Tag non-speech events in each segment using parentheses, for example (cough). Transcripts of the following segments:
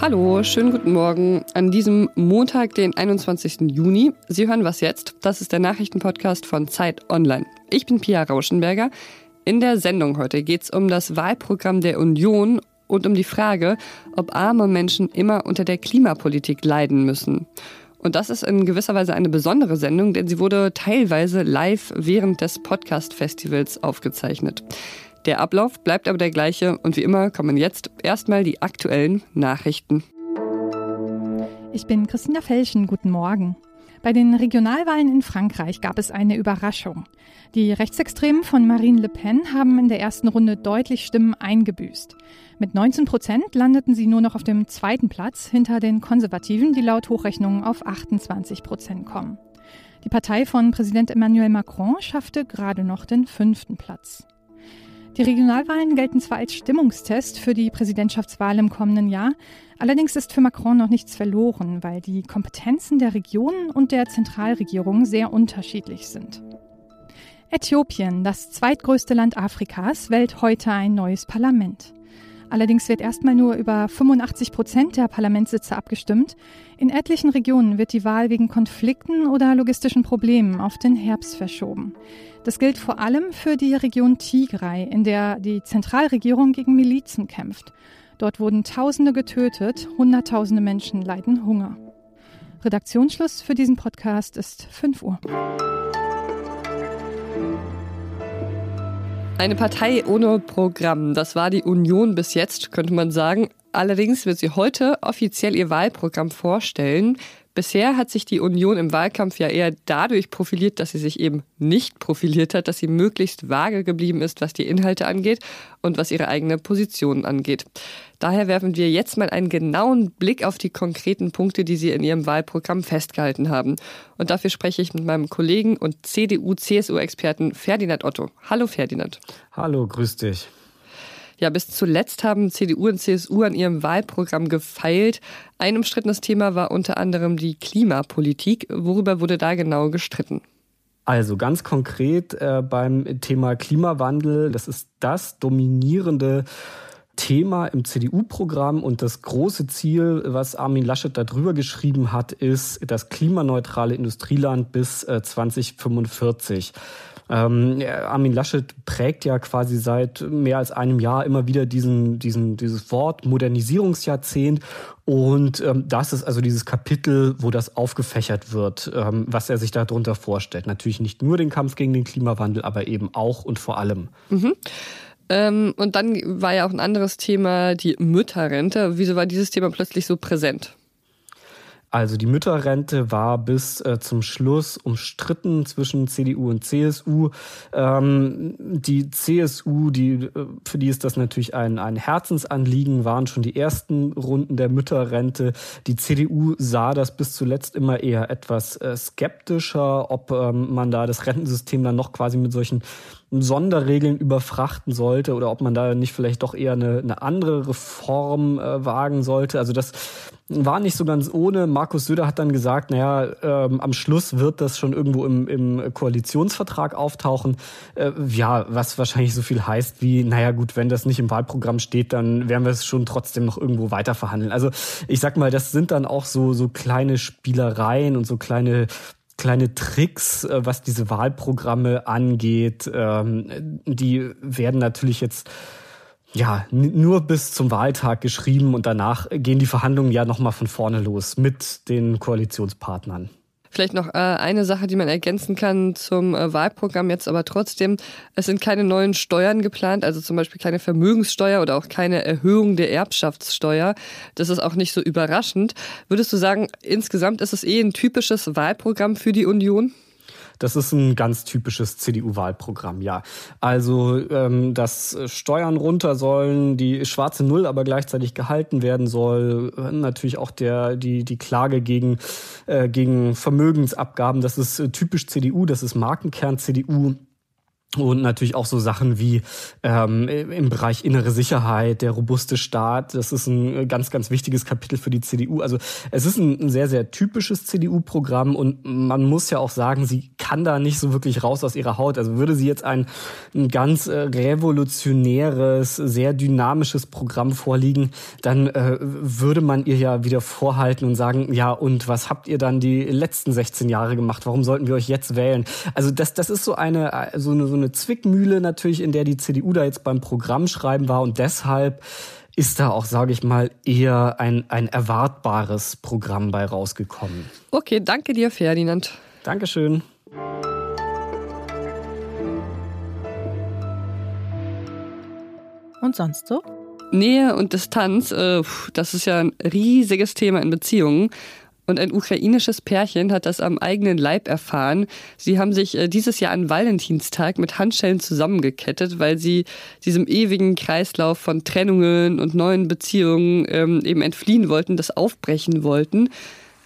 Hallo, schönen guten Morgen an diesem Montag, den 21. Juni. Sie hören was jetzt? Das ist der Nachrichtenpodcast von Zeit Online. Ich bin Pia Rauschenberger. In der Sendung heute geht es um das Wahlprogramm der Union und um die Frage, ob arme Menschen immer unter der Klimapolitik leiden müssen. Und das ist in gewisser Weise eine besondere Sendung, denn sie wurde teilweise live während des Podcast-Festivals aufgezeichnet. Der Ablauf bleibt aber der gleiche und wie immer kommen jetzt erstmal die aktuellen Nachrichten. Ich bin Christina Felschen, guten Morgen. Bei den Regionalwahlen in Frankreich gab es eine Überraschung. Die Rechtsextremen von Marine Le Pen haben in der ersten Runde deutlich Stimmen eingebüßt. Mit 19 Prozent landeten sie nur noch auf dem zweiten Platz hinter den Konservativen, die laut Hochrechnungen auf 28 Prozent kommen. Die Partei von Präsident Emmanuel Macron schaffte gerade noch den fünften Platz. Die Regionalwahlen gelten zwar als Stimmungstest für die Präsidentschaftswahl im kommenden Jahr, allerdings ist für Macron noch nichts verloren, weil die Kompetenzen der Regionen und der Zentralregierung sehr unterschiedlich sind. Äthiopien, das zweitgrößte Land Afrikas, wählt heute ein neues Parlament. Allerdings wird erstmal nur über 85 Prozent der Parlamentssitze abgestimmt. In etlichen Regionen wird die Wahl wegen Konflikten oder logistischen Problemen auf den Herbst verschoben. Das gilt vor allem für die Region Tigray, in der die Zentralregierung gegen Milizen kämpft. Dort wurden Tausende getötet, Hunderttausende Menschen leiden Hunger. Redaktionsschluss für diesen Podcast ist 5 Uhr. Eine Partei ohne Programm, das war die Union bis jetzt, könnte man sagen. Allerdings wird sie heute offiziell ihr Wahlprogramm vorstellen. Bisher hat sich die Union im Wahlkampf ja eher dadurch profiliert, dass sie sich eben nicht profiliert hat, dass sie möglichst vage geblieben ist, was die Inhalte angeht und was ihre eigene Position angeht. Daher werfen wir jetzt mal einen genauen Blick auf die konkreten Punkte, die sie in ihrem Wahlprogramm festgehalten haben. Und dafür spreche ich mit meinem Kollegen und CDU-CSU-Experten Ferdinand Otto. Hallo Ferdinand. Hallo, grüß dich. Ja, bis zuletzt haben CDU und CSU an ihrem Wahlprogramm gefeilt. Ein umstrittenes Thema war unter anderem die Klimapolitik. Worüber wurde da genau gestritten? Also ganz konkret äh, beim Thema Klimawandel, das ist das dominierende Thema im CDU-Programm und das große Ziel, was Armin Laschet darüber geschrieben hat, ist das klimaneutrale Industrieland bis äh, 2045. Ähm, Armin Laschet prägt ja quasi seit mehr als einem Jahr immer wieder diesen, diesen, dieses Wort Modernisierungsjahrzehnt. Und ähm, das ist also dieses Kapitel, wo das aufgefächert wird, ähm, was er sich darunter vorstellt. Natürlich nicht nur den Kampf gegen den Klimawandel, aber eben auch und vor allem. Mhm. Ähm, und dann war ja auch ein anderes Thema, die Mütterrente. Wieso war dieses Thema plötzlich so präsent? Also die Mütterrente war bis äh, zum Schluss umstritten zwischen CDU und CSU. Ähm, die CSU, die, äh, für die ist das natürlich ein, ein Herzensanliegen, waren schon die ersten Runden der Mütterrente. Die CDU sah das bis zuletzt immer eher etwas äh, skeptischer, ob ähm, man da das Rentensystem dann noch quasi mit solchen Sonderregeln überfrachten sollte oder ob man da nicht vielleicht doch eher eine, eine andere Reform äh, wagen sollte. Also das war nicht so ganz ohne. Markus Söder hat dann gesagt, naja, ähm, am Schluss wird das schon irgendwo im, im Koalitionsvertrag auftauchen. Äh, ja, was wahrscheinlich so viel heißt wie, naja gut, wenn das nicht im Wahlprogramm steht, dann werden wir es schon trotzdem noch irgendwo weiter verhandeln. Also ich sag mal, das sind dann auch so, so kleine Spielereien und so kleine kleine Tricks, äh, was diese Wahlprogramme angeht. Ähm, die werden natürlich jetzt ja, nur bis zum Wahltag geschrieben und danach gehen die Verhandlungen ja nochmal von vorne los mit den Koalitionspartnern. Vielleicht noch äh, eine Sache, die man ergänzen kann zum äh, Wahlprogramm jetzt aber trotzdem. Es sind keine neuen Steuern geplant, also zum Beispiel keine Vermögenssteuer oder auch keine Erhöhung der Erbschaftssteuer. Das ist auch nicht so überraschend. Würdest du sagen, insgesamt ist es eh ein typisches Wahlprogramm für die Union? Das ist ein ganz typisches CDU-Wahlprogramm, ja. Also, ähm, dass Steuern runter sollen, die schwarze Null aber gleichzeitig gehalten werden soll. Natürlich auch der, die, die Klage gegen, äh, gegen Vermögensabgaben. Das ist äh, typisch CDU, das ist Markenkern CDU. Und natürlich auch so Sachen wie ähm, im Bereich innere Sicherheit, der robuste Staat. Das ist ein ganz, ganz wichtiges Kapitel für die CDU. Also es ist ein, ein sehr, sehr typisches CDU-Programm und man muss ja auch sagen, sie kann da nicht so wirklich raus aus ihrer Haut. Also würde sie jetzt ein, ein ganz äh, revolutionäres, sehr dynamisches Programm vorliegen, dann äh, würde man ihr ja wieder vorhalten und sagen, ja, und was habt ihr dann die letzten 16 Jahre gemacht? Warum sollten wir euch jetzt wählen? Also das, das ist so eine, so eine, so eine Zwickmühle natürlich, in der die CDU da jetzt beim Programm schreiben war und deshalb ist da auch, sage ich mal, eher ein, ein erwartbares Programm bei rausgekommen. Okay, danke dir, Ferdinand. Dankeschön. Und sonst so? Nähe und Distanz, äh, das ist ja ein riesiges Thema in Beziehungen. Und ein ukrainisches Pärchen hat das am eigenen Leib erfahren. Sie haben sich äh, dieses Jahr an Valentinstag mit Handschellen zusammengekettet, weil sie diesem ewigen Kreislauf von Trennungen und neuen Beziehungen ähm, eben entfliehen wollten, das aufbrechen wollten.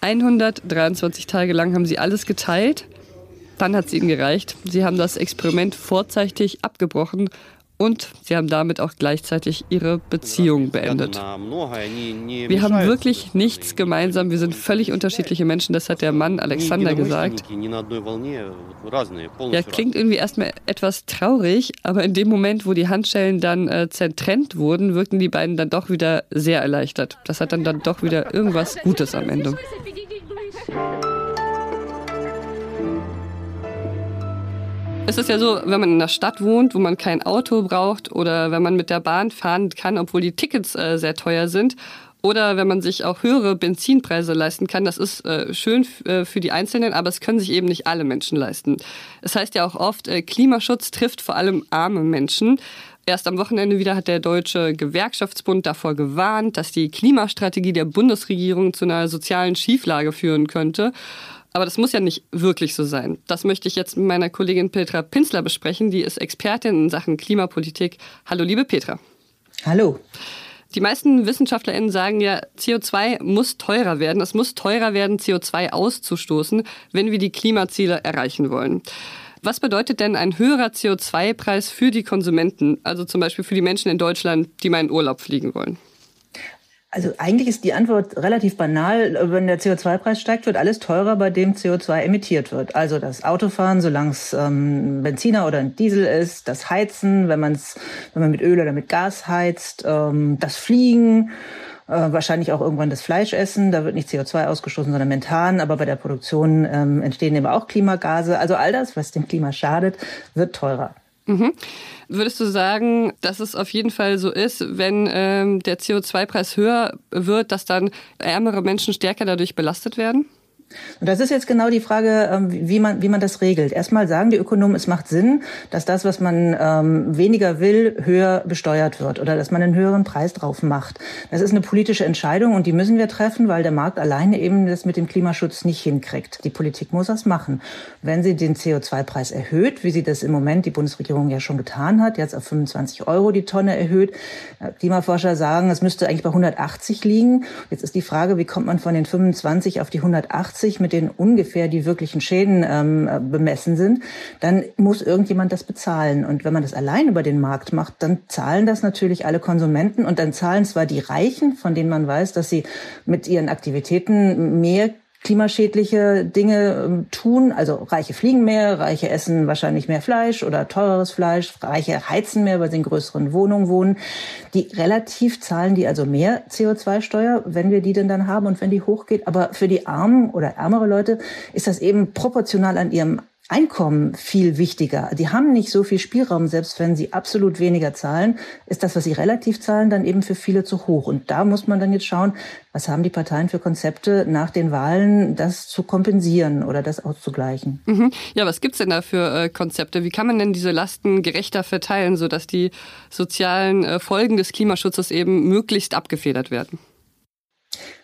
123 Tage lang haben sie alles geteilt. Dann hat es ihnen gereicht. Sie haben das Experiment vorzeitig abgebrochen und sie haben damit auch gleichzeitig ihre Beziehung beendet. Wir haben wirklich nichts gemeinsam, wir sind völlig unterschiedliche Menschen, das hat der Mann Alexander gesagt. Ja, klingt irgendwie erstmal etwas traurig, aber in dem Moment, wo die Handschellen dann äh, zertrennt wurden, wirkten die beiden dann doch wieder sehr erleichtert. Das hat dann, dann doch wieder irgendwas Gutes am Ende. Es ist ja so, wenn man in einer Stadt wohnt, wo man kein Auto braucht oder wenn man mit der Bahn fahren kann, obwohl die Tickets äh, sehr teuer sind oder wenn man sich auch höhere Benzinpreise leisten kann, das ist äh, schön äh, für die Einzelnen, aber es können sich eben nicht alle Menschen leisten. Es heißt ja auch oft, äh, Klimaschutz trifft vor allem arme Menschen. Erst am Wochenende wieder hat der Deutsche Gewerkschaftsbund davor gewarnt, dass die Klimastrategie der Bundesregierung zu einer sozialen Schieflage führen könnte. Aber das muss ja nicht wirklich so sein. Das möchte ich jetzt mit meiner Kollegin Petra Pinsler besprechen. Die ist Expertin in Sachen Klimapolitik. Hallo, liebe Petra. Hallo. Die meisten WissenschaftlerInnen sagen ja, CO2 muss teurer werden. Es muss teurer werden, CO2 auszustoßen, wenn wir die Klimaziele erreichen wollen. Was bedeutet denn ein höherer CO2-Preis für die Konsumenten, also zum Beispiel für die Menschen in Deutschland, die mal in Urlaub fliegen wollen? Also eigentlich ist die Antwort relativ banal. Wenn der CO2-Preis steigt, wird alles teurer, bei dem CO2 emittiert wird. Also das Autofahren, solange es ähm, Benziner oder ein Diesel ist, das Heizen, wenn, man's, wenn man mit Öl oder mit Gas heizt, ähm, das Fliegen, äh, wahrscheinlich auch irgendwann das Fleisch essen. Da wird nicht CO2 ausgestoßen, sondern Methan. Aber bei der Produktion ähm, entstehen eben auch Klimagase. Also all das, was dem Klima schadet, wird teurer. Mhm. Würdest du sagen, dass es auf jeden Fall so ist, wenn ähm, der CO2-Preis höher wird, dass dann ärmere Menschen stärker dadurch belastet werden? Und das ist jetzt genau die Frage, ähm, wie man, wie man das regelt. Erstmal sagen die Ökonomen, es macht Sinn, dass das, was man ähm, weniger will, höher besteuert wird oder dass man einen höheren Preis drauf macht. Das ist eine politische Entscheidung und die müssen wir treffen, weil der Markt alleine eben das mit dem Klimaschutz nicht hinkriegt. Die Politik muss das machen. Wenn sie den CO2-Preis erhöht, wie sie das im Moment die Bundesregierung ja schon getan hat, jetzt auf 25 Euro die Tonne erhöht, äh, Klimaforscher sagen, es müsste eigentlich bei 180 liegen. Jetzt ist die Frage, wie kommt man von den 25 auf die 180? 80, mit denen ungefähr die wirklichen Schäden ähm, bemessen sind, dann muss irgendjemand das bezahlen. Und wenn man das allein über den Markt macht, dann zahlen das natürlich alle Konsumenten und dann zahlen zwar die Reichen, von denen man weiß, dass sie mit ihren Aktivitäten mehr klimaschädliche Dinge ähm, tun. Also Reiche fliegen mehr, Reiche essen wahrscheinlich mehr Fleisch oder teureres Fleisch, Reiche heizen mehr, weil sie in größeren Wohnungen wohnen. Die relativ zahlen die also mehr CO2-Steuer, wenn wir die denn dann haben und wenn die hochgeht. Aber für die armen oder ärmere Leute ist das eben proportional an ihrem Einkommen viel wichtiger. Die haben nicht so viel Spielraum, selbst wenn sie absolut weniger zahlen, ist das, was sie relativ zahlen, dann eben für viele zu hoch. Und da muss man dann jetzt schauen, was haben die Parteien für Konzepte nach den Wahlen, das zu kompensieren oder das auszugleichen. Mhm. Ja, was gibt's denn da für äh, Konzepte? Wie kann man denn diese Lasten gerechter verteilen, sodass die sozialen äh, Folgen des Klimaschutzes eben möglichst abgefedert werden?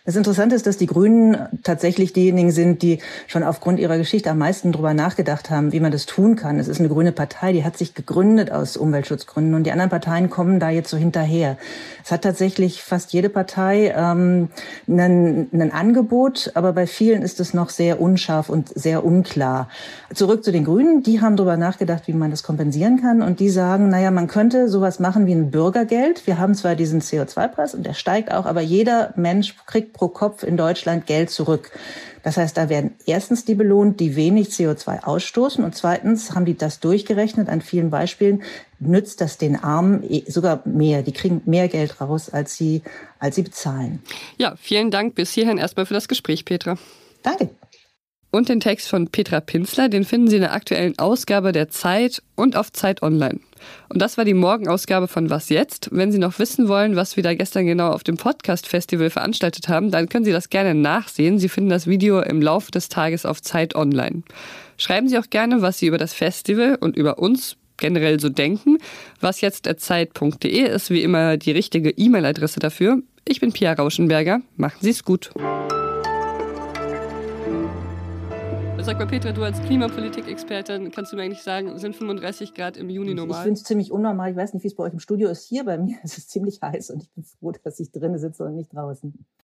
Das Interessante ist, dass die Grünen tatsächlich diejenigen sind, die schon aufgrund ihrer Geschichte am meisten darüber nachgedacht haben, wie man das tun kann. Es ist eine grüne Partei, die hat sich gegründet aus Umweltschutzgründen und die anderen Parteien kommen da jetzt so hinterher. Es hat tatsächlich fast jede Partei ähm, ein, ein Angebot, aber bei vielen ist es noch sehr unscharf und sehr unklar. Zurück zu den Grünen, die haben darüber nachgedacht, wie man das kompensieren kann und die sagen, naja, man könnte sowas machen wie ein Bürgergeld. Wir haben zwar diesen CO2-Preis und der steigt auch, aber jeder Mensch kriegt pro Kopf in Deutschland Geld zurück. Das heißt, da werden erstens die belohnt, die wenig CO2 ausstoßen und zweitens haben die das durchgerechnet an vielen Beispielen, nützt das den Armen eh sogar mehr. Die kriegen mehr Geld raus, als sie, als sie bezahlen. Ja, vielen Dank bis hierhin erstmal für das Gespräch, Petra. Danke. Und den Text von Petra Pinzler, den finden Sie in der aktuellen Ausgabe der Zeit und auf Zeit Online. Und das war die Morgenausgabe von Was jetzt? Wenn Sie noch wissen wollen, was wir da gestern genau auf dem Podcast Festival veranstaltet haben, dann können Sie das gerne nachsehen. Sie finden das Video im Laufe des Tages auf Zeit Online. Schreiben Sie auch gerne, was Sie über das Festival und über uns generell so denken. Was jetzt Zeit.de ist wie immer die richtige E-Mail-Adresse dafür. Ich bin Pia Rauschenberger. Machen Sie es gut. Sag mal, Petra, du als Klimapolitik-Expertin, kannst du mir eigentlich sagen, sind 35 Grad im Juni normal? Ich finde es ziemlich unnormal. Ich weiß nicht, wie es bei euch im Studio ist. Hier bei mir (laughs) ist es ziemlich heiß und ich bin froh, dass ich drinnen sitze und nicht draußen.